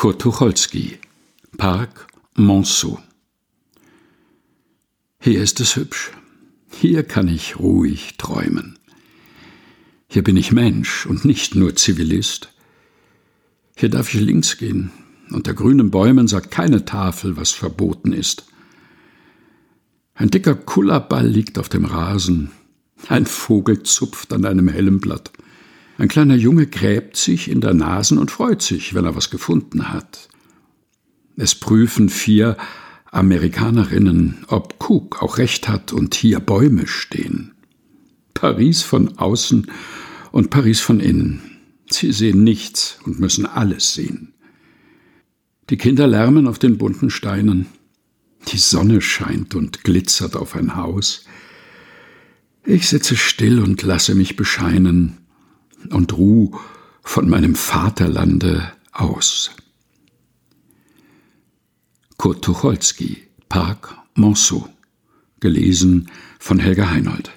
Kurt Tucholsky Park Monceau Hier ist es hübsch. Hier kann ich ruhig träumen. Hier bin ich Mensch und nicht nur Zivilist. Hier darf ich links gehen. Unter grünen Bäumen sagt keine Tafel, was verboten ist. Ein dicker Kullerball liegt auf dem Rasen. Ein Vogel zupft an einem hellen Blatt. Ein kleiner Junge gräbt sich in der Nasen und freut sich, wenn er was gefunden hat. Es prüfen vier Amerikanerinnen, ob Cook auch recht hat und hier Bäume stehen. Paris von außen und Paris von innen. Sie sehen nichts und müssen alles sehen. Die Kinder lärmen auf den bunten Steinen. Die Sonne scheint und glitzert auf ein Haus. Ich sitze still und lasse mich bescheinen und ruh von meinem Vaterlande aus. Kurt Tucholsky, Park Monceau. Gelesen von Helga Heinold.